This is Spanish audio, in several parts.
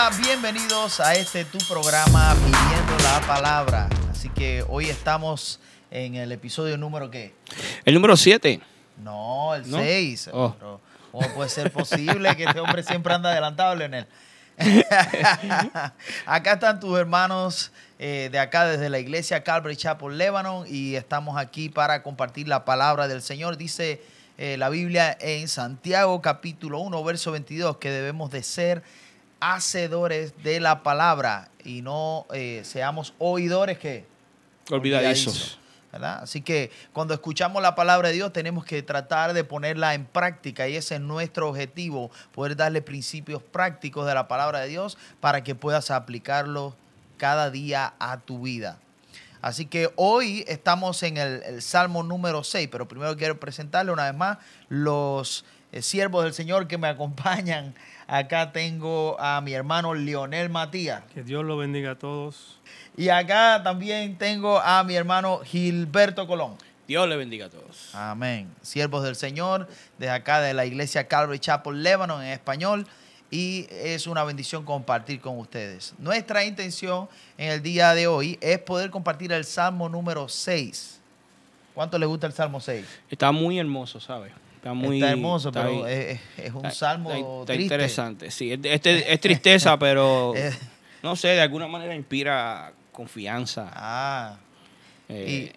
hola, bienvenidos a este tu programa Viviendo la Palabra. Así que hoy estamos en el episodio número qué? El número 7. No, el ¿No? 6. Oh. ¿Cómo puede ser posible que este hombre siempre anda adelantado, Leonel? acá están tus hermanos eh, de acá desde la iglesia Calvary Chapel Lebanon y estamos aquí para compartir la palabra del Señor. Dice eh, la Biblia en Santiago capítulo 1, verso 22 que debemos de ser hacedores de la palabra y no eh, seamos oidores que Olvidadizos. ¿verdad? Así que cuando escuchamos la palabra de Dios tenemos que tratar de ponerla en práctica y ese es nuestro objetivo, poder darle principios prácticos de la palabra de Dios para que puedas aplicarlo cada día a tu vida. Así que hoy estamos en el, el Salmo número 6, pero primero quiero presentarle una vez más los eh, siervos del Señor que me acompañan. Acá tengo a mi hermano Leonel Matías. Que Dios lo bendiga a todos. Y acá también tengo a mi hermano Gilberto Colón. Dios le bendiga a todos. Amén. Siervos del Señor, desde acá de la iglesia Calvary Chapel Lebanon en español. Y es una bendición compartir con ustedes. Nuestra intención en el día de hoy es poder compartir el Salmo número 6. ¿Cuánto le gusta el Salmo 6? Está muy hermoso, ¿sabes? Está muy Está hermoso, está pero es, es un Está- salmo está- está triste. interesante. Sí, es, este- es tristeza, pero Eh, no sé, de alguna manera inspira confianza. ah, Eh,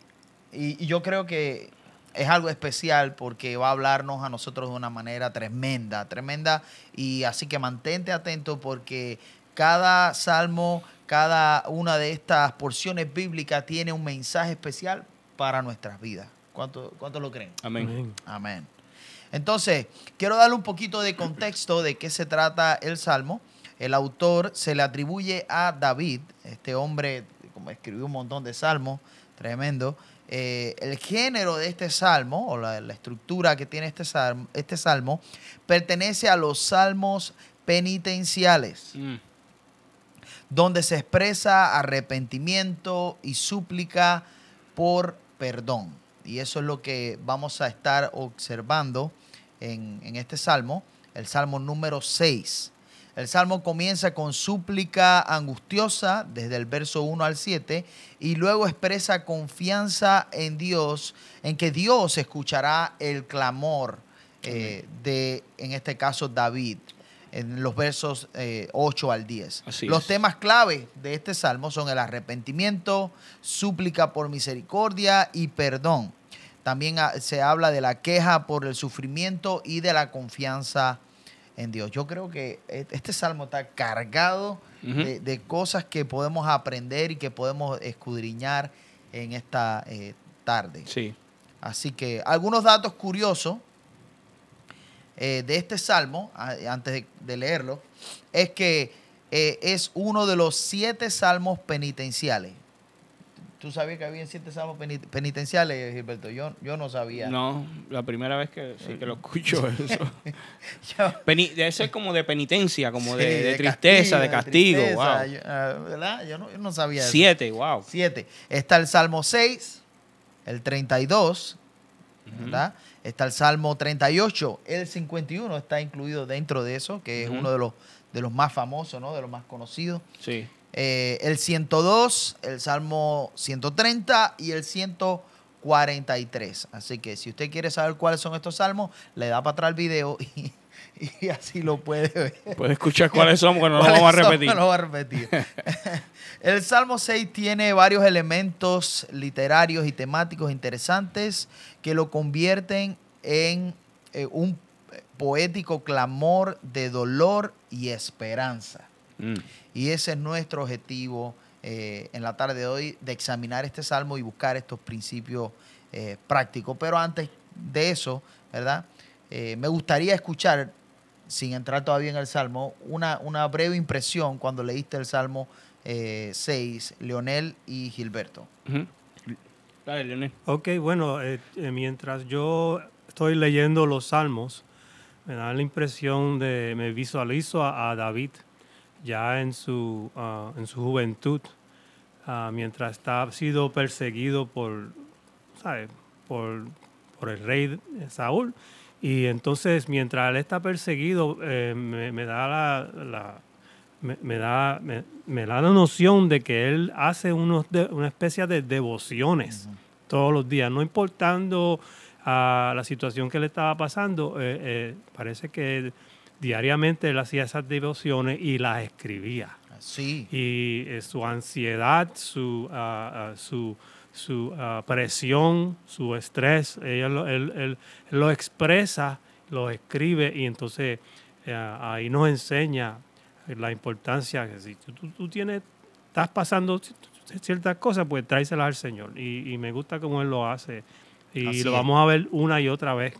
Y, y yo creo que es algo especial porque va a hablarnos a nosotros de una manera tremenda, tremenda. Y así que mantente atento porque cada salmo, cada una de estas porciones bíblicas tiene un mensaje especial para nuestras vidas. ¿Cuánto, cuánto lo creen? amén. Amén. Amén. Entonces, quiero darle un poquito de contexto de qué se trata el Salmo. El autor se le atribuye a David, este hombre, como escribió un montón de salmos, tremendo. Eh, el género de este salmo, o la, la estructura que tiene este salmo, este salmo, pertenece a los salmos penitenciales Mm, donde se expresa arrepentimiento y súplica por perdón. Y eso es lo que vamos a estar observando en, en este salmo, el salmo número 6. El salmo comienza con súplica angustiosa desde el verso 1 al 7 y luego expresa confianza en Dios, en que Dios escuchará el clamor eh, de, en este caso, David, en los versos eh, 8 al 10. Así los es. temas clave de este salmo son el arrepentimiento, súplica por misericordia y perdón. También ah, se habla de la queja por el sufrimiento y de la confianza en Dios. Yo creo que e- este salmo está cargado de cosas que podemos aprender y que podemos escudriñar en esta eh, tarde. sí. Así que algunos datos curiosos eh, de este salmo, antes de, de leerlo, es que eh, es uno de los siete salmos penitenciales. ¿Tú sabías que había siete salmos penit- penitenciales, Gilberto? Yo, yo no sabía. No, la primera vez que, sí, que lo escucho eso. Peni- debe ser como de penitencia, como de, tristeza, de castigo. tristeza. wow. Yo, ah, ¿Verdad? Yo no, yo no sabía eso. Siete, wow. Siete. Está el Salmo 6, el 32, ¿verdad? Está el Salmo 38, el 51 está incluido dentro de eso, que es uno de los, de los más famosos, ¿no? De los más conocidos. Sí. Eh, el 102, el Salmo 130 y el 143. Así que si usted quiere saber cuáles son estos salmos, le da para atrás el video y, y así lo puede ver. Puedes escuchar cuáles son, porque no ¿Cuáles vamos a repetir. No lo voy a repetir. El Salmo 6 tiene varios elementos literarios y temáticos interesantes que lo convierten en eh, un poético clamor de dolor y esperanza. Mm, Y ese es nuestro objetivo eh, en la tarde de hoy, de examinar este salmo y buscar estos principios eh, prácticos. Pero antes de eso, ¿verdad? Eh, me gustaría escuchar, sin entrar todavía en el salmo, una, una breve impresión cuando leíste el salmo eh, 6, Leonel y Gilberto. Dale, Leonel. Ok, bueno, eh, eh, mientras yo estoy leyendo los salmos, me da la impresión de, me visualizo a, a David ya en su, ah, en su juventud, ah, mientras está, ha sido perseguido por, ¿sabe? por, por el rey Saúl. Y entonces, mientras él está perseguido, eh, me, me da la, la- me, me da, me, me da la noción de que él hace unos de- una especie de devociones todos los días, no importando a la situación que le estaba pasando, eh, eh, parece que diariamente él hacía esas devociones y las escribía. Sí, y eh, su ansiedad, su, ah, ah, su, su ah, presión, su estrés, ella lo- él, él- él lo expresa, lo escribe y entonces eh, ahí nos enseña la importancia que si tú, tú tienes, estás pasando ci- ciertas cosas, pues tráeselas al Señor. Y, y me gusta cómo Él lo hace. Y Así lo es. vamos a ver una y otra vez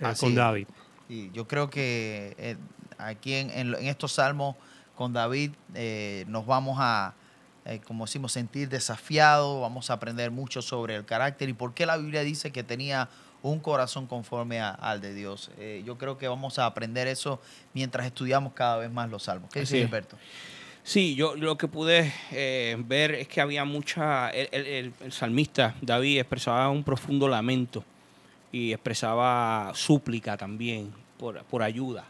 eh, con. David. Y yo creo que eh, aquí en, en- en estos salmos con David eh, nos vamos a, eh, como decimos, sentir desafiados, vamos a aprender mucho sobre el carácter y por qué la Biblia dice que tenía un corazón conforme a- al de Dios. Eh, yo creo que vamos a aprender eso mientras estudiamos cada vez más los salmos. ¿Qué Así dice. Gilberto? Sí, yo lo que pude eh, ver es que había mucha. El, el- el- el salmista David expresaba un profundo lamento y expresaba súplica también por, por ayuda.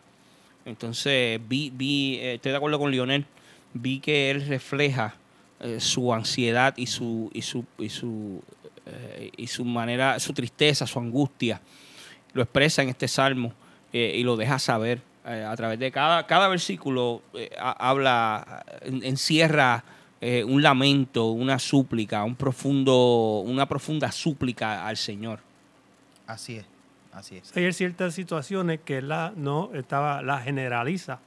Entonces, vi, vi eh, estoy de acuerdo con Lionel, vi que él refleja eh, su ansiedad y su, y su, y su, eh, y su manera, su tristeza, su angustia. Lo expresa en este salmo eh, y lo deja saber eh, a través de cada, cada versículo eh, ha- habla, en- encierra eh, un lamento, una súplica, un profundo, una profunda súplica al Señor. Así es, así es. Hay ciertas situaciones que la, no estaba, la generaliza.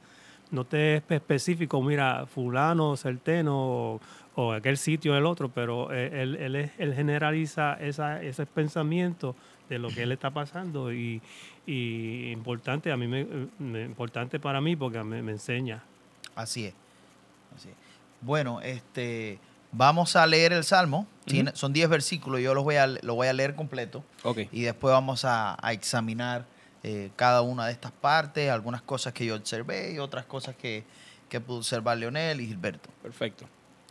No te es específico, mira, fulano, certeno o, aquel sitio el otro, pero eh, él, él, es- él generaliza esa, ese pensamiento de lo que él está pasando y, y importante a mí me, me- importante para mí porque me, me enseña. Así es. Así es. Bueno, este, vamos a leer el salmo. Tiene- son 10 versículos, yo los voy a, lo voy a leer completo. Ok. y después vamos a, a examinar eh, cada una de estas partes, algunas cosas que yo observé y otras cosas que, que pudo observar Leonel y Gilberto. Perfecto.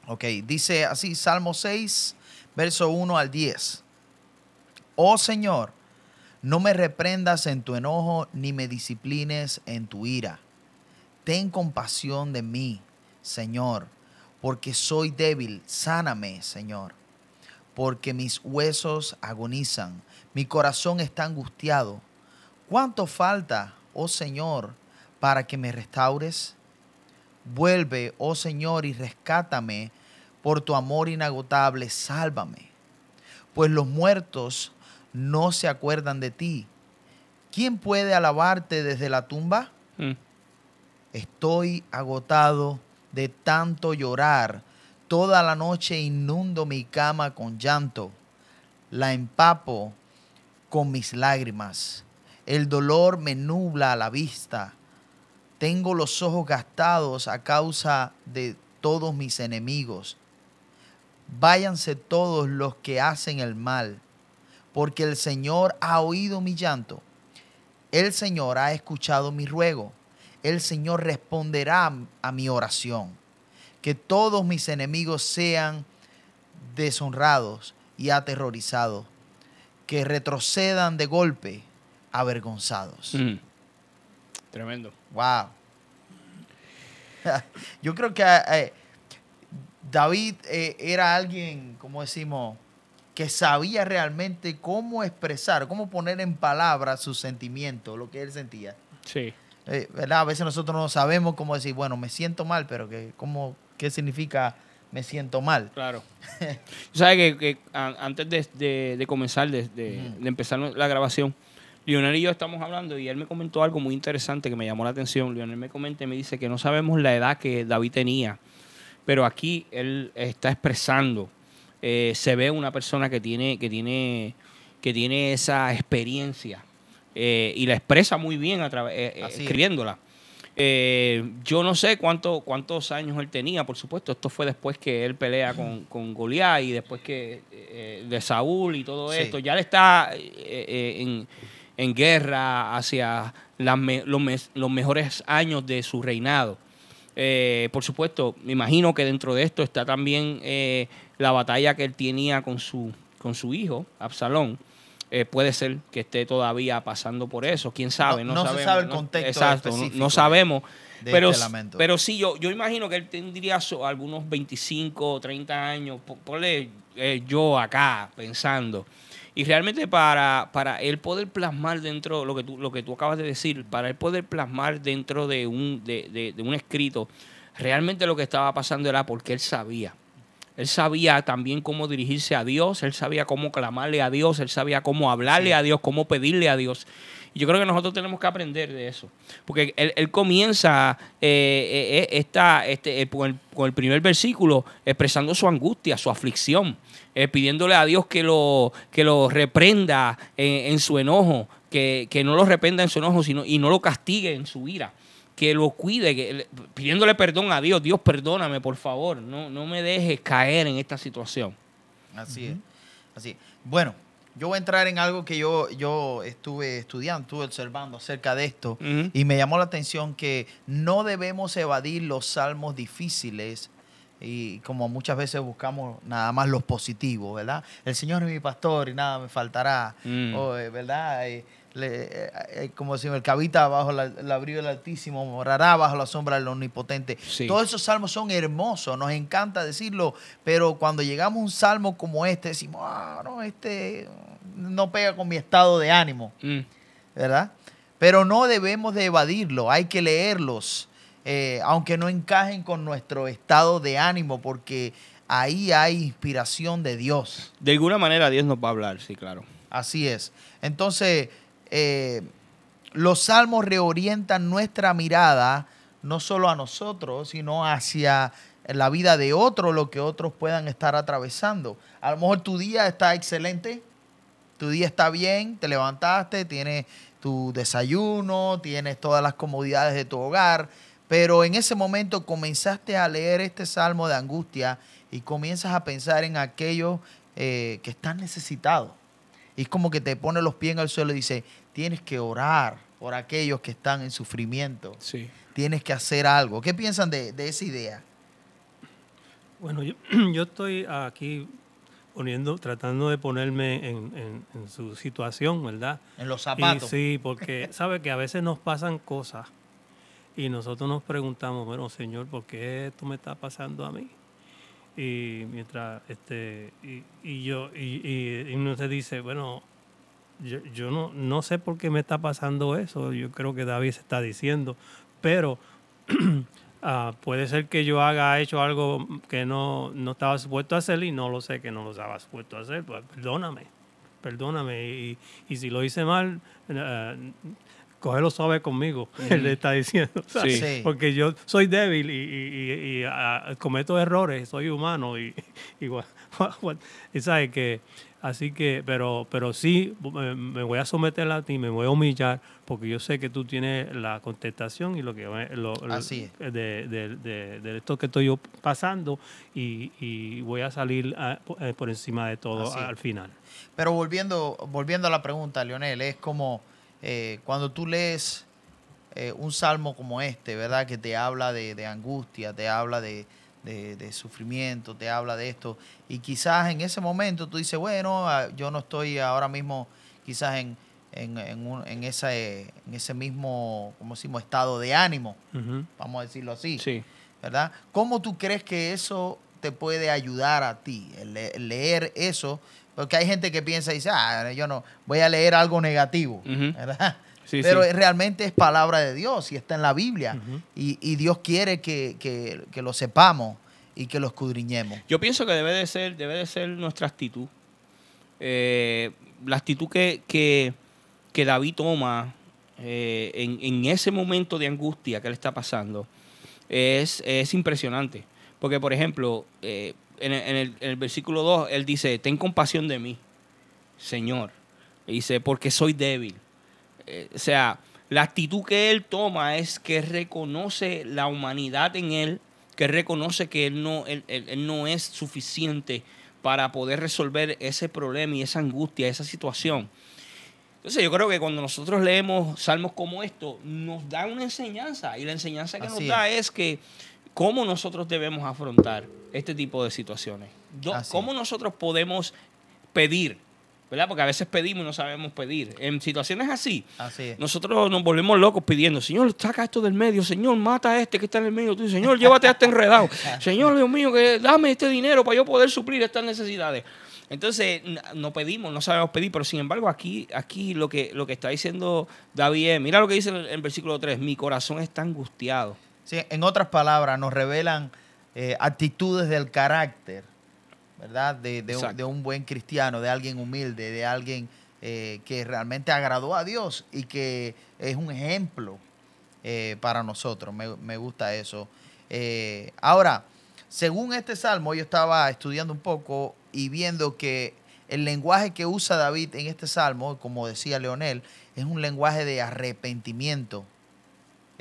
Ok, dice así, Salmo 6, verso 1 al 10. Oh Señor, no me reprendas en tu enojo, ni me disciplines en tu ira. Ten compasión de mí, Señor, porque soy débil. Sáname, Señor, porque mis huesos agonizan, mi corazón está angustiado. ¿Cuánto falta, oh Señor, para que me restaures? Vuelve, oh Señor, y rescátame por tu amor inagotable, sálvame. Pues los muertos no se acuerdan de ti. ¿Quién puede alabarte desde la tumba? Mm. Estoy agotado de tanto llorar. Toda la noche inundo mi cama con llanto. La empapo con mis lágrimas. El dolor me nubla la vista. Tengo los ojos gastados a causa de todos mis enemigos. Váyanse todos los que hacen el mal, porque el Señor ha oído mi llanto. El Señor ha escuchado mi ruego. El Señor responderá a mi oración. Que todos mis enemigos sean deshonrados y aterrorizados. Que retrocedan de golpe, avergonzados. Mm. Tremendo. Wow. Yo creo que eh, David eh, era alguien, como decimos, que sabía realmente cómo expresar, cómo poner en palabras sus sentimientos, lo que él sentía. Sí. Eh, ¿verdad? A veces nosotros no sabemos cómo decir, bueno, me siento mal, pero que, ¿cómo, ¿qué significa me siento mal? Claro. Sabes que, que antes de, de- de comenzar, de, de- Ujú. de empezar la grabación, Lionel y yo estamos hablando y él me comentó algo muy interesante que me llamó la atención. Lionel me comenta y me dice que no sabemos la edad que David tenía, pero aquí él está expresando, eh, se ve una persona que tiene, que tiene, que tiene esa experiencia eh, y la expresa muy bien a eh, escribiéndola. Yo no sé cuánto, cuántos años él tenía, por supuesto. Esto fue después que él pelea con, con Goliat y después que de Saúl y todo Sí. esto. Ya él está en, en guerra hacia las me- los, mejores años de su reinado. Eh, por supuesto, me imagino que dentro de esto está también eh, la batalla que él tenía con su, con su hijo, Absalón. eh, puede ser que esté todavía pasando por eso, quién sabe, No- no, no se sabemos, sabe el contexto exacto, no- específico no, de- sabemos. de pero, este pero sí, yo, yo imagino que él tendría so- algunos 25 o 30 años, po- ponle yo acá pensando. Y realmente para, para él poder plasmar dentro, lo que, tú, lo que tú acabas de decir, para él poder plasmar dentro de un, de, de- de un escrito, realmente lo que estaba pasando era porque él sabía. Él sabía también cómo dirigirse a Dios, él sabía cómo clamarle a Dios, él sabía cómo hablarle Sí. a Dios, cómo pedirle a Dios. Y yo creo que nosotros tenemos que aprender de eso. Porque él, él comienza eh, eh, esta, este, eh, con, el, con el primer versículo expresando su angustia, su aflicción, eh, pidiéndole a Dios que lo, que lo reprenda en, en su enojo, que, que no lo reprenda en su enojo sino, y no lo castigue en su ira que lo cuide, que, pidiéndole perdón a Dios. Dios, perdóname, por favor. No, no me dejes caer en esta situación. Así es. Así es. Bueno, yo voy a entrar en algo que yo, yo estuve estudiando, estuve observando acerca de esto. Y me llamó la atención que no debemos evadir los salmos difíciles y como muchas veces buscamos nada más los positivos, ¿verdad? El Señor es mi pastor y nada me faltará, Mm. eh, ¿verdad? Eh, le- eh, como si el cabita bajo la- el abrigo del Altísimo, morará bajo la sombra del Omnipotente. Sí. Todos esos salmos son hermosos, nos encanta decirlo, pero cuando llegamos a un salmo como este, decimos, ah, no, este no pega con mi estado de ánimo. Mm. ¿verdad? Pero no debemos de evadirlo, hay que leerlos, eh, aunque no encajen con nuestro estado de ánimo, porque ahí hay inspiración de Dios. De alguna manera Dios nos va a hablar, sí, claro. Así es. Entonces, eh, los salmos reorientan nuestra mirada no solo a nosotros, sino hacia la vida de otros, lo que otros puedan estar atravesando. A lo mejor tu día está excelente, tu día está bien, te levantaste, tienes tu desayuno, tienes todas las comodidades de tu hogar, pero en ese momento comenzaste a leer este salmo de angustia y comienzas a pensar en aquellos eh, que están necesitados. Y es como que te pone los pies en el suelo y dice, tienes que orar por aquellos que están en sufrimiento. Sí. Tienes que hacer algo. ¿Qué piensan de, de esa idea? Bueno, yo, yo estoy aquí poniendo, tratando de ponerme en, en- en su situación, ¿verdad? En los Y zapatos. sí, porque sabe que a veces nos pasan cosas y nosotros nos preguntamos, bueno, Señor, ¿por qué esto me está pasando a mí? Y mientras, este, y, yo, y, y, y se dice, bueno, yo, yo no, no sé por qué me está pasando eso, yo creo que David se está diciendo, pero ah, puede ser que yo haga hecho algo que no, no estaba supuesto a hacer y no lo sé que no lo estaba supuesto a hacer, pues perdóname, perdóname, y, y si lo hice mal, eh, cógelo suave conmigo, él le está diciendo, ¿sabes? Sí. porque yo soy débil y, y- y- y, ah, cometo errores, soy humano y, y, gua- gua- y sabe que así que pero pero sí me, me voy a someter a ti, me voy a humillar porque yo sé que tú tienes la contestación y lo que me- lo- lo- Así de, de- de- de esto que estoy yo pasando y, y voy a salir ah, eh, por encima de todo Así es. al final. Pero volviendo, volviendo a la pregunta, Leonel, es como eh, cuando tú lees eh, un salmo como este, ¿verdad? Que te habla de, de angustia, te habla de, de- de sufrimiento, te habla de esto. Y quizás en ese momento tú dices, bueno, ah, yo no estoy ahora mismo quizás en, en, en un- en ese, en ese mismo, como decimos, estado de ánimo, vamos a decirlo así. Sí. ¿verdad? ¿Cómo tú crees que eso te puede ayudar a ti, el leer eso? Porque hay gente que piensa y dice, ah, yo no, voy a leer algo negativo. ¿verdad? Sí, Pero sí. realmente es palabra de Dios y está en la Biblia. Y, y Dios quiere que, que- que lo sepamos y que lo escudriñemos. Yo pienso que debe de ser, debe de ser nuestra actitud. Eh, la actitud que, que, que David toma eh, en, en ese momento de angustia que le está pasando es, es impresionante. Porque, por ejemplo, eh, en, el, en el- en el versículo 2, él dice, ten compasión de mí, Señor. Y dice, porque soy débil. Eh, o sea, la actitud que él toma es que reconoce la humanidad en él, que reconoce que él no, él, él- él no es suficiente para poder resolver ese problema y esa angustia, esa situación. Entonces yo creo que cuando nosotros leemos salmos como esto, nos da una enseñanza y la enseñanza que Así nos da es que cómo nosotros debemos afrontar este tipo de situaciones. Así ¿Cómo nosotros podemos pedir, ¿verdad? Porque a veces pedimos y no sabemos pedir. En situaciones así, nosotros nos volvemos locos pidiendo, Señor, saca esto del medio, Señor, mata a este que está en el medio, tú, Señor, llévate a este enredado, Señor, Dios mío, que dame este dinero para yo poder suplir estas necesidades. Entonces, no pedimos, no sabemos pedir, pero sin embargo, aquí, aquí lo, que, lo que está diciendo David es, mira lo que dice en el, en el versículo 3, mi corazón está angustiado. Sí, en otras palabras, nos revelan eh, actitudes del carácter, ¿verdad? De, de un, Exacto. de un buen cristiano, de alguien humilde, de alguien eh, que realmente agradó a Dios y que es un ejemplo eh, para nosotros. Me, me gusta eso. Ahora, según este salmo, yo estaba estudiando un poco y viendo que el lenguaje que usa David en este salmo, como decía Leonel, es un lenguaje de arrepentimiento.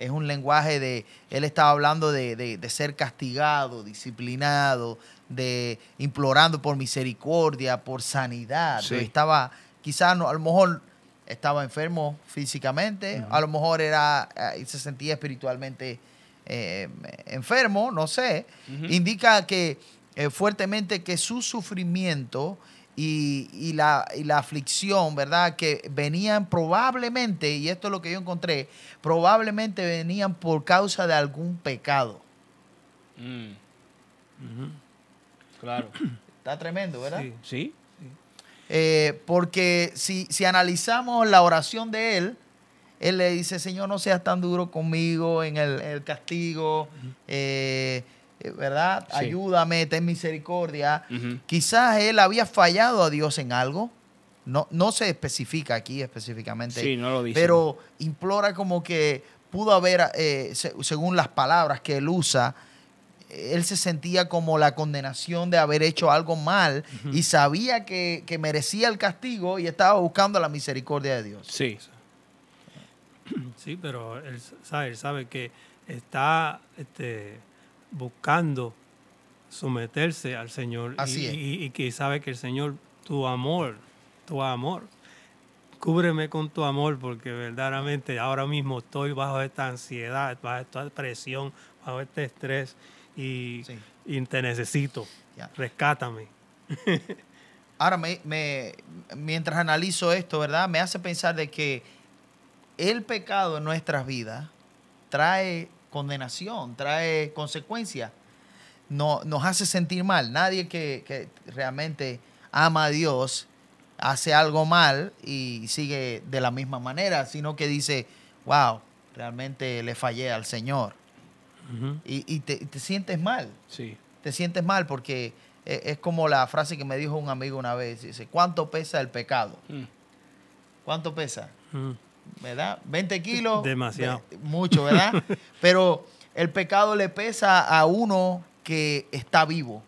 Es un lenguaje de, él estaba hablando de, de- de ser castigado, disciplinado, de implorando por misericordia, por sanidad. Sí. Estaba, quizás no, a lo mejor estaba enfermo físicamente, a lo mejor era, eh, se sentía espiritualmente eh, enfermo, no sé. Indica que eh, fuertemente que su sufrimiento y, y la, y la aflicción, ¿verdad? Que venían probablemente, y esto es lo que yo encontré, probablemente venían por causa de algún pecado. Mm, claro. Está tremendo, ¿verdad? Sí. ¿Sí? Eh, porque si, si analizamos la oración de él, él le dice, Señor, no seas tan duro conmigo en el, el castigo, eh, ¿verdad? Sí. Ayúdame, ten misericordia. Quizás él había fallado a Dios en algo. No, no se especifica aquí específicamente. Sí, no lo dice. Pero implora como que pudo haber, eh, se- según las palabras que él usa, él se sentía como la condenación de haber hecho algo mal y sabía que, que merecía el castigo y estaba buscando la misericordia de Dios. Sí. Sí, pero él sabe, él sabe que está este, buscando someterse al Señor Así y, es. y- y que sabe que el Señor, tu amor, tu amor, cúbreme con tu amor porque verdaderamente ahora mismo estoy bajo esta ansiedad, bajo esta presión, bajo este estrés y, Sí. y te necesito, rescátame. Ahora, me, me- mientras analizo esto, ¿verdad? Me hace pensar de que el pecado en nuestras vidas trae condenación, trae consecuencias. No, nos hace sentir mal. Nadie que, que realmente ama a Dios hace algo mal y sigue de la misma manera, sino que dice, wow, realmente le fallé al Señor. Y, y te- te sientes mal Sí. te sientes mal porque e- es como la frase que me dijo un amigo una vez. Dice, ¿cuánto pesa el pecado? Mm. ¿Cuánto pesa? Ujú. ¿Verdad? 20 kilos. Demasiado. Mucho, ¿verdad? Pero el pecado le pesa a uno que está vivo.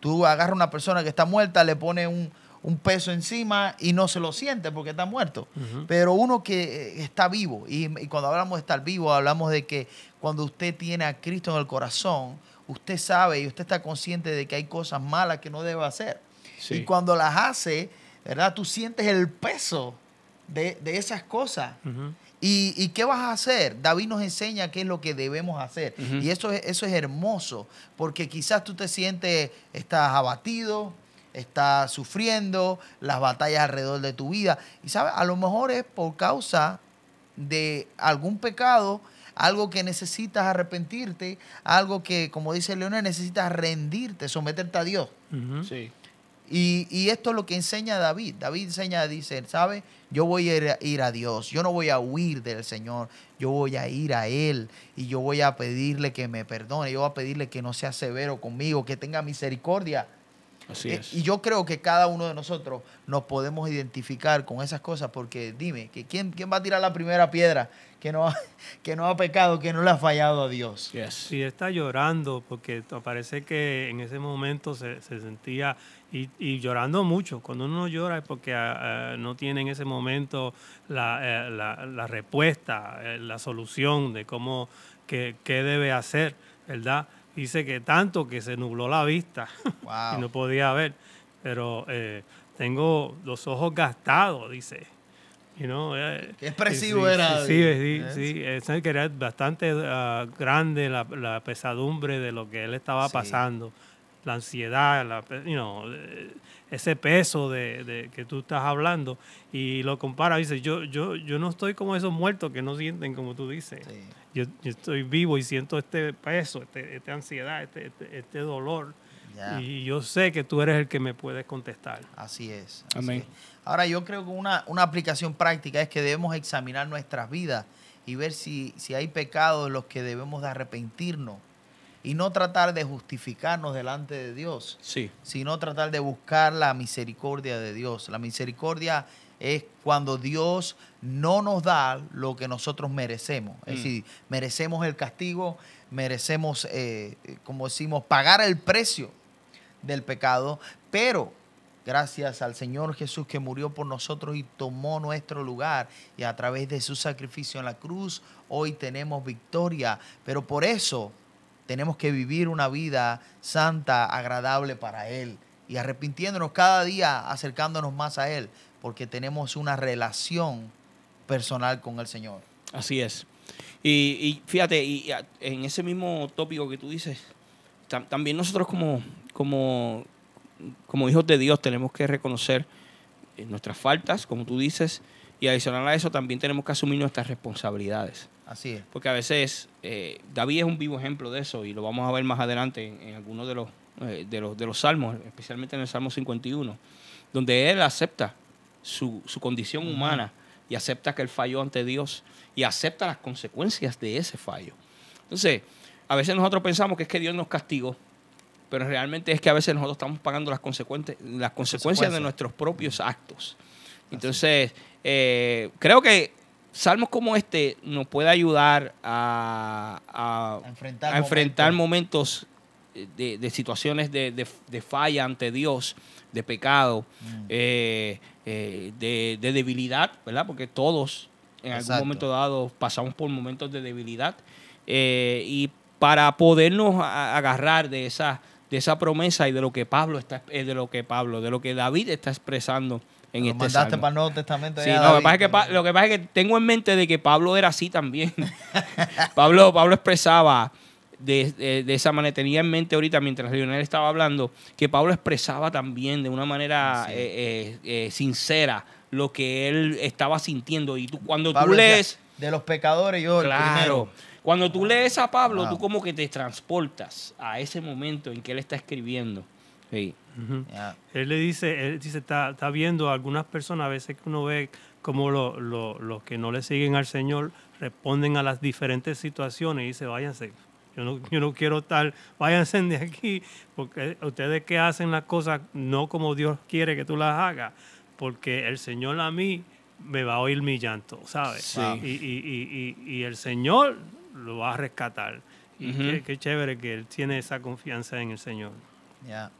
Tú agarras a una persona que está muerta, le pones un, un peso encima y no se lo siente porque está muerto. Pero uno que eh, está vivo, y, y cuando hablamos de estar vivo, hablamos de que cuando usted tiene a Cristo en el corazón, usted sabe y usted está consciente de que hay cosas malas que no debe hacer. Sí. Y cuando las hace, ¿verdad? Tú sientes el peso de, de esas cosas. ¿Y, y qué vas a hacer? David nos enseña qué es lo que debemos hacer. Y eso es, eso es hermoso, porque quizás tú te sientes, estás abatido, estás sufriendo las batallas alrededor de tu vida. Y sabes, a lo mejor es por causa de algún pecado, algo que necesitas arrepentirte, algo que, como dice Leonel, necesitas rendirte, someterte a Dios. Sí. Y, y esto es lo que enseña David. David enseña, dice, ¿sabe? Yo voy a ir, a ir a Dios. Yo no voy a huir del Señor. Yo voy a ir a Él. Y yo voy a pedirle que me perdone. Yo voy a pedirle que no sea severo conmigo, que tenga misericordia. Así Eh, es. Y yo creo que cada uno de nosotros nos podemos identificar con esas cosas porque dime, que quién, ¿quién va a tirar la primera piedra que no, ha, que no ha pecado, que no le ha fallado a Dios? Yes. Sí, está llorando porque parece que en ese momento se, se sentía y, y llorando mucho. Cuando uno llora es porque ah, ah, no tiene en ese momento la, eh, la- la respuesta, eh, la solución de cómo, qué, qué debe hacer, ¿verdad? Dice que tanto que se nubló la vista Wow. y no podía ver, pero eh, tengo los ojos gastados, dice. You know, eh, Qué expresivo era, Sí, sí, sí, sí, era bastante ah, grande la, la pesadumbre de lo que él estaba Sí. pasando. la ansiedad, la, you know, eh, ese peso de, de que tú estás hablando y lo compara, dice, yo, yo, yo no estoy como esos muertos que no sienten como tú dices. Sí. Yo, yo estoy vivo y siento este peso, este, esta ansiedad, este, este, este dolor. Y yo sé que tú eres el que me puedes contestar. Así es. así Amén. es. Ahora, yo creo que una, una aplicación práctica es que debemos examinar nuestras vidas y ver si, si hay pecados en los que debemos de arrepentirnos y no tratar de justificarnos delante de Dios, Sí. sino tratar de buscar la misericordia de Dios. La misericordia es cuando Dios no nos da lo que nosotros merecemos. Es Mm. decir, merecemos el castigo, merecemos, eh, como decimos, pagar el precio del pecado, pero gracias al Señor Jesús que murió por nosotros y tomó nuestro lugar y a través de su sacrificio en la cruz, hoy tenemos victoria. Pero por eso tenemos que vivir una vida santa, agradable para Él y arrepintiéndonos cada día, acercándonos más a Él, porque tenemos una relación personal con el Señor. Así es. Y, y fíjate, y en ese mismo tópico que tú dices, tam- también nosotros como, como, como hijos de Dios tenemos que reconocer eh, nuestras faltas, como tú dices, y adicional a eso también tenemos que asumir nuestras responsabilidades. Así es. Porque a veces eh, David es un vivo ejemplo de eso y lo vamos a ver más adelante en, en algunos de los, eh, de, los, de los salmos, especialmente en el Salmo 51, donde él acepta su, su condición humana y acepta que él falló ante Dios y acepta las consecuencias de ese fallo. Entonces, a veces nosotros pensamos que es que Dios nos castigó, pero realmente es que a veces nosotros estamos pagando las, consecuentes, las consecuencias de Consecuencias. nuestros propios actos. Entonces, eh, creo que salmos como este nos puede ayudar a, a- A enfrentar a enfrentar momentos. momentos de, de situaciones de, de- de falla ante Dios, de pecado, Mm. eh, eh, de, de debilidad, ¿verdad? Porque todos en algún Exacto. momento dado pasamos por momentos de debilidad eh, y para podernos agarrar de esa de esa promesa y de lo que Pablo está eh, de lo que Pablo de lo que David está expresando en Lo este mandaste salmo. para el Nuevo Testamento. Sí, no, lo, que pasa es que, lo que pasa es que tengo en mente de que Pablo era así también. Pablo, Pablo expresaba de, de- de esa manera, tenía en mente ahorita mientras Lionel estaba hablando, que Pablo expresaba también de una manera Sí. eh, eh, eh, sincera lo que él estaba sintiendo. Y tú, cuando Pablo tú lees, de los pecadores, yo el claro, primero. cuando tú lees a Pablo, Wow. tú como que te transportas a ese momento en que él está escribiendo. Sí. Él le dice, él dice, está, está viendo a algunas personas, a veces que uno ve como lo- lo- los que no le siguen al Señor responden a las diferentes situaciones y dice, váyanse. Yo no, yo no quiero estar, váyanse de aquí, porque ustedes que hacen las cosas no como Dios quiere que tú las hagas, porque el Señor a mí me va a oír mi llanto, ¿sabes? Sí. Y, y- y- y- el Señor lo va a rescatar. Y qué, qué chévere que él tiene esa confianza en el Señor. Ya.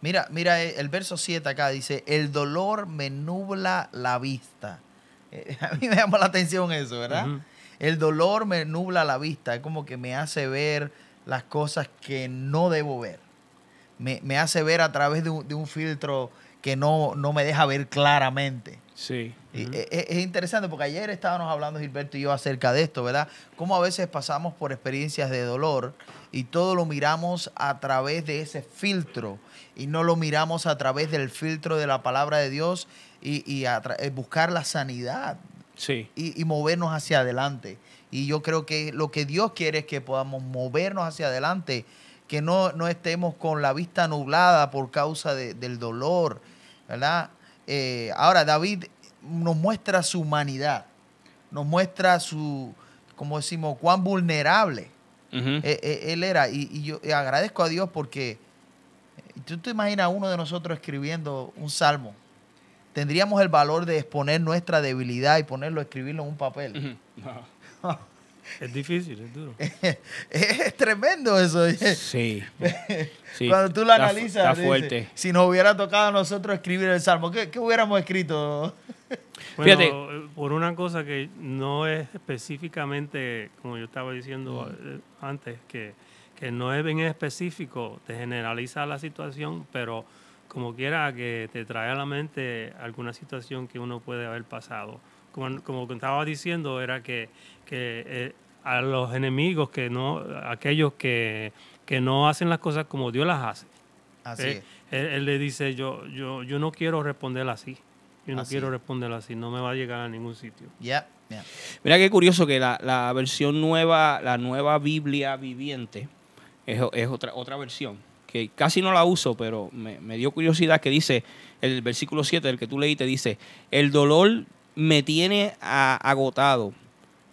Mira, mira eh, el verso 7 acá dice, el dolor me nubla la vista. Eh, A mí me llama la atención eso, ¿verdad? Ujú. El dolor me nubla la vista, es como que me hace ver las cosas que no debo ver. Me, me hace ver a través de un, de un filtro que no, no me deja ver claramente. Sí. Y Ujú. e- Es, interesante porque ayer estábamos hablando Gilberto y yo acerca de esto, ¿verdad? Cómo a veces pasamos por experiencias de dolor y todo lo miramos a través de ese filtro y no lo miramos a través del filtro de la palabra de Dios y, y eh, buscar la sanidad Sí. y, y movernos hacia adelante. Y yo creo que lo que Dios quiere es que podamos movernos hacia adelante, que no, no estemos con la vista nublada por causa de- del dolor, ¿verdad? Eh, ahora, David nos muestra su humanidad, nos muestra su, como decimos, cuán vulnerable eh, eh, él era. Y, y yo agradezco a Dios porque tú te imaginas a uno de nosotros escribiendo un salmo. Tendríamos el valor de exponer nuestra debilidad y ponerlo, escribirlo en un papel. Es difícil, es duro. es tremendo eso. Sí. Sí. Cuando tú lo Está analizas, Está dices, fuerte. si nos hubiera tocado a nosotros escribir el salmo, ¿qué, qué hubiéramos escrito? Bueno, Fíjate. por una cosa que no es específicamente, como yo estaba diciendo Mm. eh, antes, que, que no es bien específico, te generaliza la situación, pero como quiera que te trae a la mente alguna situación que uno puede haber pasado. Como, como estaba diciendo, era que, que eh, a los enemigos, que no, aquellos que, que no hacen las cosas como Dios las hace, Así Eh, es. él, él le dice, yo, yo, yo no quiero responder así. Yo no Así quiero es. responder así. No me va a llegar a ningún sitio. Ya. Mira qué curioso que la, la versión nueva, la nueva Biblia viviente, es, es otra, otra versión, que casi no la uso, pero me, me dio curiosidad que dice, el versículo 7 del que tú leíste, dice, el dolor me tiene a- agotado.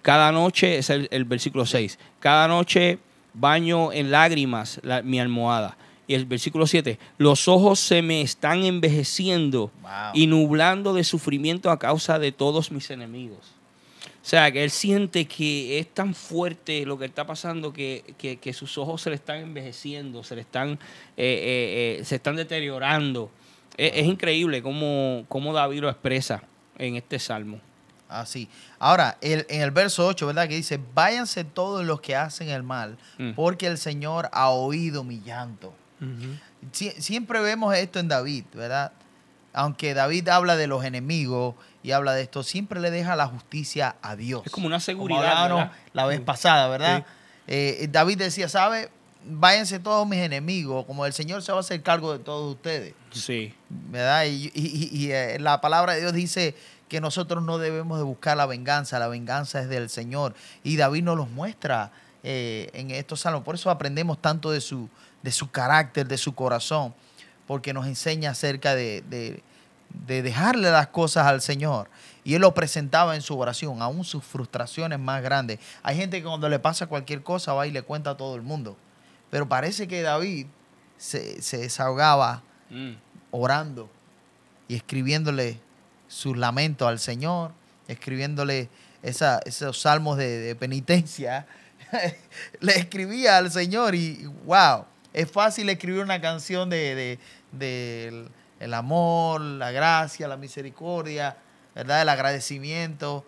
Cada noche, es el, el versículo 6, cada noche baño en lágrimas la- mi almohada. Y el versículo 7, los ojos se me están envejeciendo Wow. y nublando de sufrimiento a causa de todos mis enemigos. O sea, que él siente que es tan fuerte lo que está pasando que, que- que sus ojos se le están envejeciendo, se le están, eh, eh, eh, se están deteriorando. Es, es increíble cómo, cómo David lo expresa en este salmo. Así. Ahora, el- en el verso 8, ¿verdad? Que dice, váyanse todos los que hacen el mal, Mm. porque el Señor ha oído mi llanto. Sie- siempre vemos esto en David, ¿verdad? Aunque David habla de los enemigos y habla de esto, siempre le deja la justicia a Dios. Es como una Como seguridad. ¿verdad? la vez pasada, ¿verdad? Eh, David decía, ¿sabe? Váyanse todos mis enemigos, como el Señor se va a hacer cargo de todos ustedes. Sí. ¿verdad? Y, y- y- y, eh, la palabra de Dios dice que nosotros no debemos de buscar la venganza, la venganza es del Señor. Y David nos los muestra eh, en estos salmos. Por eso aprendemos tanto de su, de su carácter, de su corazón, porque nos enseña acerca de, de- de dejarle las cosas al Señor. Y él lo presentaba en su oración, aún sus frustraciones más grandes. Hay gente que cuando le pasa cualquier cosa va y le cuenta a todo el mundo. Pero parece que David se, se desahogaba Mm. orando y escribiéndole sus lamentos al Señor, escribiéndole esa- esos salmos de, de penitencia. Le escribía al Señor y wow, es fácil escribir una canción de, de- el amor, la gracia, la misericordia, ¿verdad? El agradecimiento,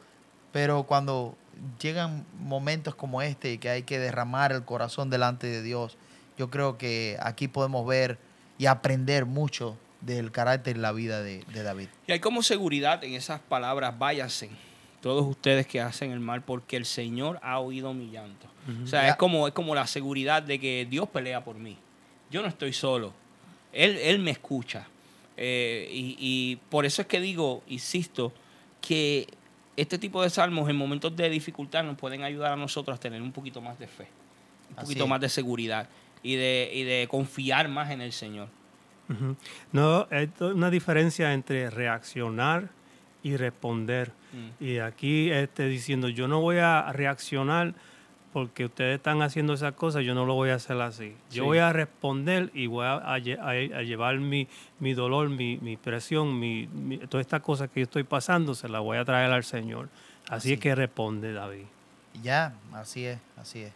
pero cuando llegan momentos como este que hay que derramar el corazón delante de Dios, yo creo que aquí podemos ver y aprender mucho del carácter y la vida de, de David. Y hay como seguridad en esas palabras, váyanse, todos ustedes que hacen el mal, porque el Señor ha oído mi llanto. O sea, es como, es como la seguridad de que Dios pelea por mí. Yo no estoy solo. Él, él me escucha. Eh, y, y por eso es que digo, insisto, que este tipo de salmos en momentos de dificultad nos pueden ayudar a nosotros a tener un poquito más de fe, un Así poquito es. más de seguridad y de, y de confiar más en el Señor. Ujú. No, hay una diferencia entre reaccionar y responder. Mm. Y aquí este, diciendo, yo no voy a reaccionar porque ustedes están haciendo esas cosas, yo no lo voy a hacer así. Yo Sí. voy a responder y voy a, a lle- a- a llevar mi, mi dolor, mi, mi presión, mi, mi- todas estas cosas que yo estoy pasando, se las voy a traer al Señor. Así, Así. es que responde David. Ya, así es, así es.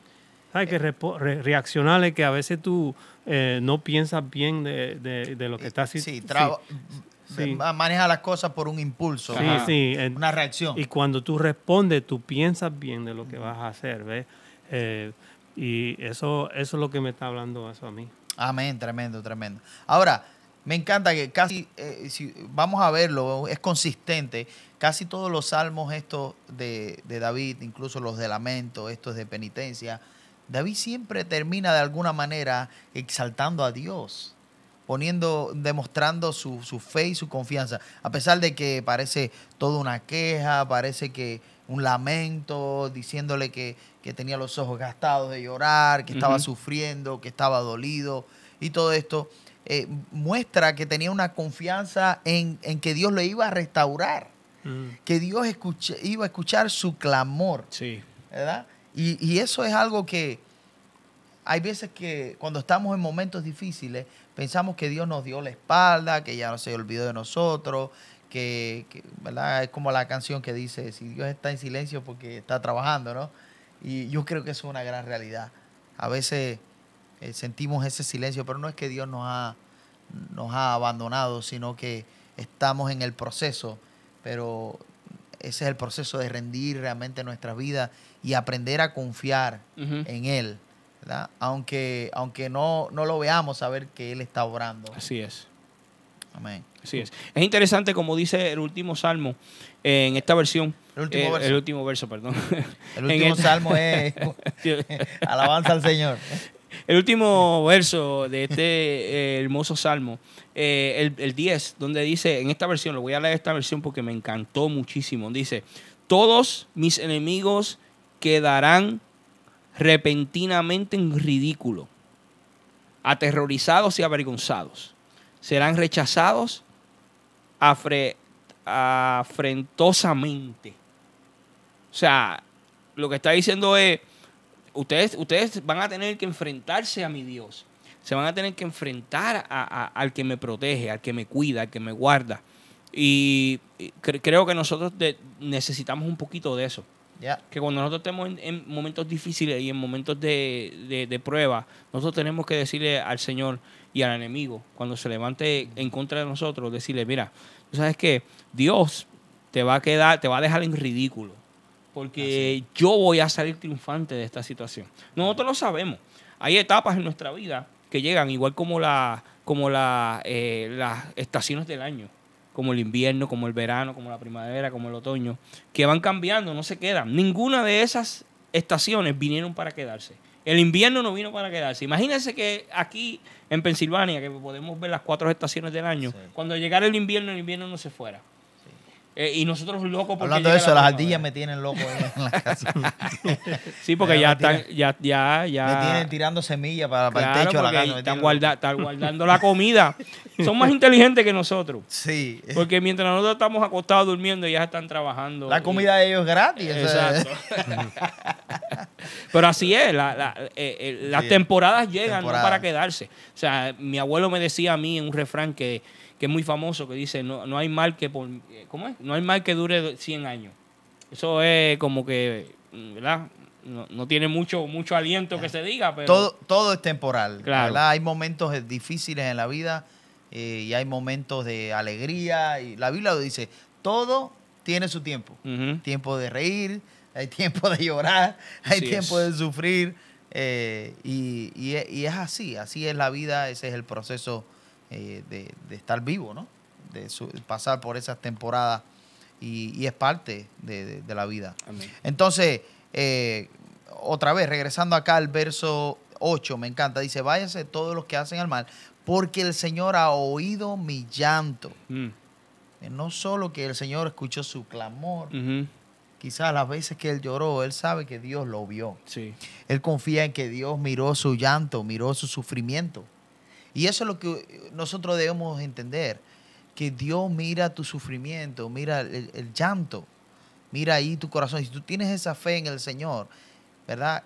Hay que repo- re- reaccionar es que a veces tú eh, no piensas bien de, de- de lo que estás Sí, haciendo. traba- sí. Ma- maneja las cosas por un impulso, Sí, sí. en- una reacción. Y cuando tú respondes, tú piensas bien de lo que vas a hacer, ¿ves? Eh, y eso, eso es lo que me está hablando eso a mí. Amén, tremendo, tremendo. Ahora, me encanta que casi, eh, si vamos a verlo, es consistente. Casi todos los salmos estos de, de David, incluso los de lamento, estos de penitencia, David siempre termina de alguna manera exaltando a Dios, poniendo, demostrando su, su fe y su confianza. A pesar de que parece toda una queja, parece que un lamento, diciéndole que, que tenía los ojos gastados de llorar, que estaba sufriendo, que estaba dolido y todo esto, eh, muestra que tenía una confianza en, en que Dios le iba a restaurar, que Dios escuche- iba a escuchar su clamor. Sí. ¿verdad? Y, y eso es algo que hay veces que cuando estamos en momentos difíciles pensamos que Dios nos dio la espalda, que ya no se olvidó de nosotros, que, que, ¿verdad? Es como la canción que dice, si Dios está en silencio porque está trabajando, ¿no? Y yo creo que eso es una gran realidad. A veces eh, sentimos ese silencio, pero no es que Dios nos ha, nos ha abandonado, sino que estamos en el proceso, pero ese es el proceso de rendir realmente nuestra vida y aprender a confiar en Él, ¿verdad? Aunque, aunque no, no lo veamos, saber que Él está orando. Así es. Amén. Así es. Es interesante, como dice el último salmo, eh, en esta versión. El último eh, verso. El último verso, perdón. El último esta- salmo es alabanza al Señor. el último verso de este eh, hermoso salmo, el, el 10, donde dice, en esta versión, lo voy a leer esta versión porque me encantó muchísimo, dice, todos mis enemigos quedarán repentinamente en ridículo, aterrorizados y avergonzados. Serán rechazados afre- afrentosamente. O sea, lo que está diciendo es, ustedes, ustedes van a tener que enfrentarse a mi Dios. Se van a tener que enfrentar a- al que me protege, al que me cuida, al que me guarda. Y y cre- creo que nosotros necesitamos un poquito de eso Que cuando nosotros estemos en, en momentos difíciles y en momentos de, de- de prueba, nosotros tenemos que decirle al Señor y al enemigo, cuando se levante en contra de nosotros, decirle, mira, tú sabes que Dios te va a quedar, te va a dejar en ridículo, porque yo voy a salir triunfante de esta situación. Nosotros lo sabemos. Hay etapas en nuestra vida que llegan, igual como, la, como la, eh, las estaciones del año como el invierno, como el verano, como la primavera, como el otoño, que van cambiando, no se quedan. Ninguna de esas estaciones vinieron para quedarse. El invierno no vino para quedarse. Imagínense que aquí en Pensilvania, que podemos ver las cuatro estaciones del año, Sí. cuando llegara el invierno, el invierno no se fuera. Eh, y nosotros locos porque Hablando de eso, la las ardillas me tienen loco en la casa. Sí, porque Ya están, ya, ya, ya. Me tienen tirando semillas para, para el techo de la casa. están, guarda- están guardando la comida. Son más inteligentes que nosotros. Sí. Porque mientras nosotros estamos acostados durmiendo, ellas están trabajando. La Y- comida de ellos es gratis. Exacto. Pero así es, la- la- eh, eh, las Sí. temporadas llegan Temporada. no para quedarse. O sea, mi abuelo me decía a mí en un refrán que, que es muy famoso, que dice, no, no hay mal que por, eh, ¿cómo es? No hay mal que dure 100 años. Eso es como que, mm, ¿verdad? No, no tiene mucho, mucho aliento que se diga, pero... todo, todo es temporal. Claro. ¿verdad? Hay momentos difíciles en la vida eh, y hay momentos de alegría. Y la Biblia lo dice, todo tiene su tiempo. Tiempo de reír, hay tiempo de llorar, hay Así tiempo es. de sufrir. eh, y, y es así, así es la vida, ese es el proceso eh, de, de estar vivo, ¿no? De su- pasar por esas temporadas y, y es parte de- de- de la vida. Amén. Entonces, eh, otra vez, regresando acá al verso 8, me encanta, dice, váyase todos los que hacen el mal, porque el Señor ha oído mi llanto. Mm. Eh, No solo que el Señor escuchó su clamor, quizás las veces que él lloró, él sabe que Dios lo vio. Sí. Él confía en que Dios miró su llanto, miró su sufrimiento. Y eso es lo que nosotros debemos entender, que Dios mira tu sufrimiento, mira el, llanto, mira ahí tu corazón. Si tú tienes esa fe en el Señor, ¿verdad?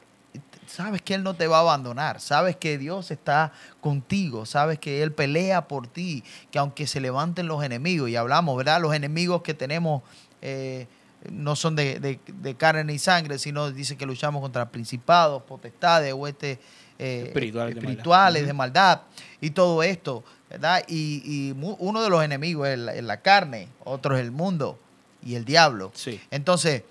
Sabes que Él no te va a abandonar, sabes que Dios está contigo, sabes que Él pelea por ti, que aunque se levanten los enemigos, y hablamos, ¿verdad? Los enemigos que tenemos eh, no son de, de- de carne ni sangre, sino dice que luchamos contra principados, potestades, huestes eh, Espirituales de maldad. de y todo esto, ¿verdad? Y, y uno de los enemigos es la, es la carne, otro es el mundo y el diablo. Sí. Entonces,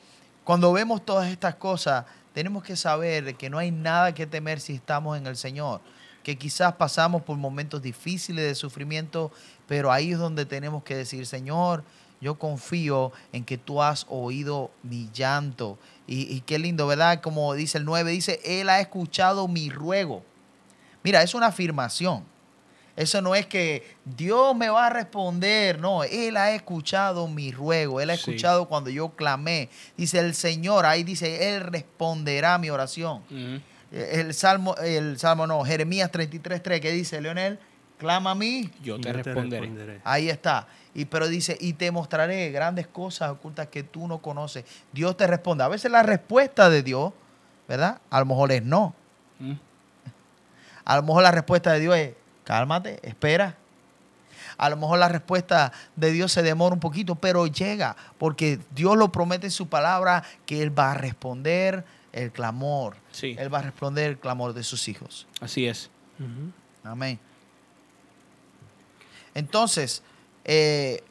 cuando vemos todas estas cosas, tenemos que saber que no hay nada que temer si estamos en el Señor. Que quizás pasamos por momentos difíciles de sufrimiento, pero ahí es donde tenemos que decir, Señor, yo confío en que tú has oído mi llanto. Y, y qué lindo, ¿verdad? Como dice el 9, dice, Él ha escuchado mi ruego. Mira, es una afirmación. Eso no es que Dios me va a responder, no, Él ha escuchado mi ruego, Él ha Sí. escuchado cuando yo clamé. Dice el Señor, ahí dice, Él responderá mi oración. El Salmo, el Salmo no, Jeremías 33.3, que dice, Leonel, clama a mí, Yo te yo responderé. ahí está. Y pero dice, y te mostraré grandes cosas ocultas que tú no conoces. Dios te responde. A veces la respuesta de Dios, ¿verdad? A lo mejor es no. Mm. A lo mejor la respuesta de Dios es, cálmate, espera. A lo mejor la respuesta de Dios se demora un poquito, pero llega, porque Dios lo promete en su palabra que Él va a responder el clamor. Sí. Él va a responder el clamor de sus hijos. Así es. Amén. Entonces, eh,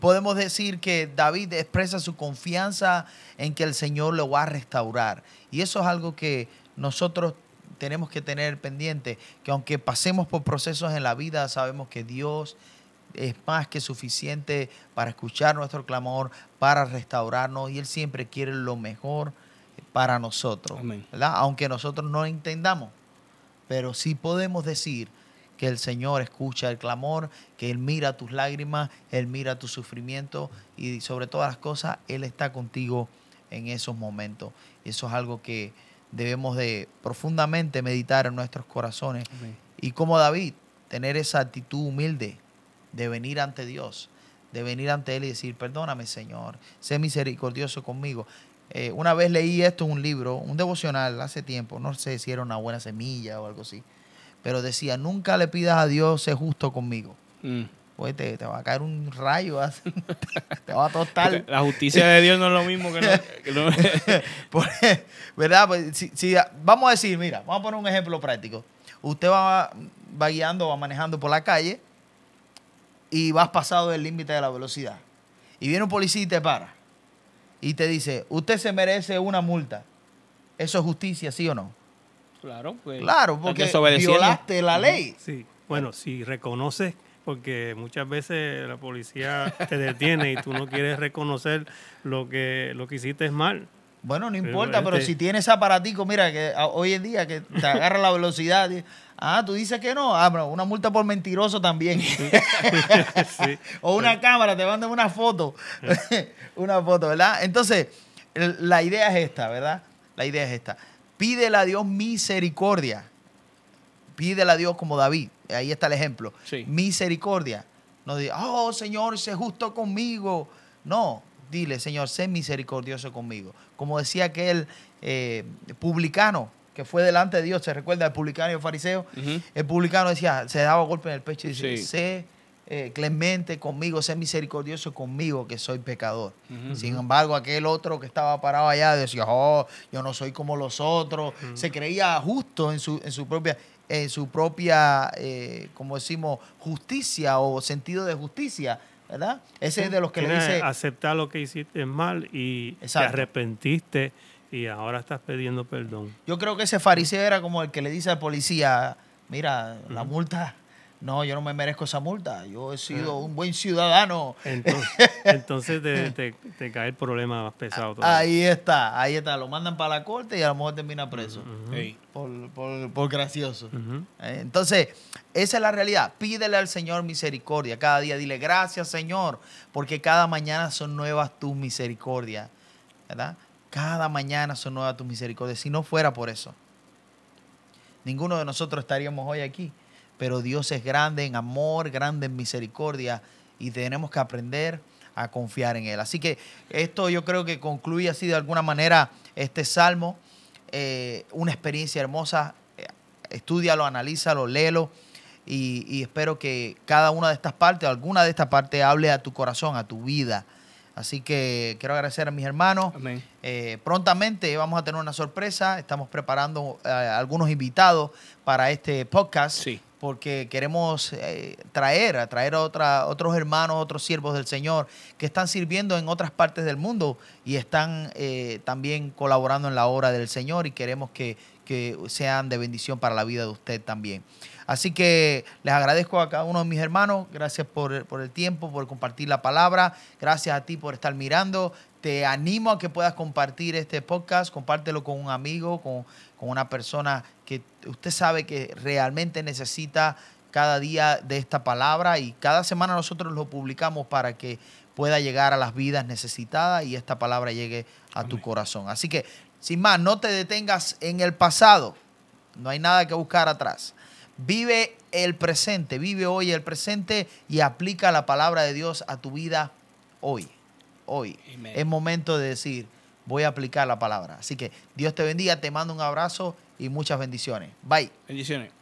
podemos decir que David expresa su confianza en que el Señor lo va a restaurar. Y eso es algo que nosotros tenemos que tener pendiente, que aunque pasemos por procesos en la vida, sabemos que Dios es más que suficiente para escuchar nuestro clamor, para restaurarnos, y Él siempre quiere lo mejor para nosotros, Amén. ¿verdad? Aunque nosotros no entendamos. pero sí podemos decir que el Señor escucha el clamor, que Él mira tus lágrimas, Él mira tu sufrimiento y sobre todas las cosas, Él está contigo en esos momentos. Y eso es algo que debemos de profundamente meditar en nuestros corazones. Y como David, tener esa actitud humilde de venir ante Dios, de venir ante Él y decir, perdóname Señor, sé misericordioso conmigo. Eh, una vez leí esto en un libro, un devocional hace tiempo, no sé si era una buena semilla o algo así, pero decía, nunca le pidas a Dios ser justo conmigo. Mm. Pues te, te va a caer un rayo, te va a tostar. La justicia de Dios no es lo mismo que, no, que no- Pues, ¿Verdad? Pues, si, si- vamos a decir, mira, vamos a poner un ejemplo práctico. Usted va, va guiando, va manejando por la calle y vas pasado del límite de la velocidad. Y viene un policía y te para. Y te dice, usted se merece una multa. ¿Eso es justicia, sí o no? Claro, pues, Claro, porque violaste la ley. Sí, bueno, si reconoces, porque muchas veces la policía te detiene y tú no quieres reconocer lo que, lo que hiciste es mal. Bueno, no importa, pero este- si tienes aparatico, mira, que hoy en día que te agarra la velocidad, y- ah, tú dices que no, ah, pero una multa por mentiroso también. Sí. o una cámara, te mandan una foto, una foto, ¿verdad? Entonces, la idea es esta, ¿verdad? La idea es esta. Pídele a Dios misericordia. Pídele a Dios como David. Ahí está el ejemplo. Sí. Misericordia. No diga, oh Señor, sé justo conmigo. No, dile, Señor, sé misericordioso conmigo. Como decía aquel eh, publicano que fue delante de Dios, ¿se recuerda el publicano y el fariseo? El publicano decía, se daba golpe en el pecho y dice, Sí. sé eh, clemente conmigo, sé misericordioso conmigo, que soy pecador. Sin embargo, aquel otro que estaba parado allá decía, oh, yo no soy como los otros. Se creía justo en su, en su propia, en su propia eh, como decimos, justicia o sentido de justicia, ¿verdad? Ese es de los que le dice, aceptar lo que hiciste mal y te arrepentiste y ahora estás pidiendo perdón. yo creo que ese fariseo era como el que le dice al policía, mira, la multa, no, yo no me merezco esa multa, yo he sido un buen ciudadano. Entonces, entonces te, te- te cae el problema más pesado todavía. Ahí está, ahí está, lo mandan para la corte y a lo mejor termina preso. Por, por- por gracioso. Eh, Entonces, esa es la realidad. Pídele al Señor misericordia cada día. Dile, gracias Señor, porque cada mañana son nuevas tus misericordias. ¿Verdad? Cada mañana son nuevas tus misericordias. Si no fuera por eso, ninguno de nosotros estaríamos hoy aquí. Pero Dios es grande en amor, grande en misericordia y tenemos que aprender a confiar en Él. Así que esto yo creo que concluye así de alguna manera este salmo. Eh, una experiencia hermosa. Eh, Estúdialo, analízalo, léelo y, y espero que cada una de estas partes, alguna de estas partes hable a tu corazón, a tu vida. Así que quiero agradecer a mis hermanos. Amén. Eh, prontamente vamos a tener una sorpresa. Estamos preparando eh, algunos invitados para este podcast. Sí. Porque queremos eh, traer, a traer a otros hermanos, otros siervos del Señor que están sirviendo en otras partes del mundo y están eh, también colaborando en la obra del Señor y queremos que, que sean de bendición para la vida de usted también. Así que les agradezco a cada uno de mis hermanos. Gracias por, por el tiempo, por compartir la palabra. Gracias a ti por estar mirando. Te animo a que puedas compartir este podcast. Compártelo con un amigo, con, con una persona que usted sabe que realmente necesita cada día de esta palabra. Y cada semana nosotros lo publicamos para que pueda llegar a las vidas necesitadas y esta palabra llegue a tu corazón. Así que, sin más, no te detengas en el pasado. No hay nada que buscar atrás. Vive el presente, vive hoy el presente y aplica la palabra de Dios a tu vida hoy. Hoy. Es momento de decir, voy a aplicar la palabra. Así que Dios te bendiga, te mando un abrazo y muchas bendiciones. Bye. Bendiciones.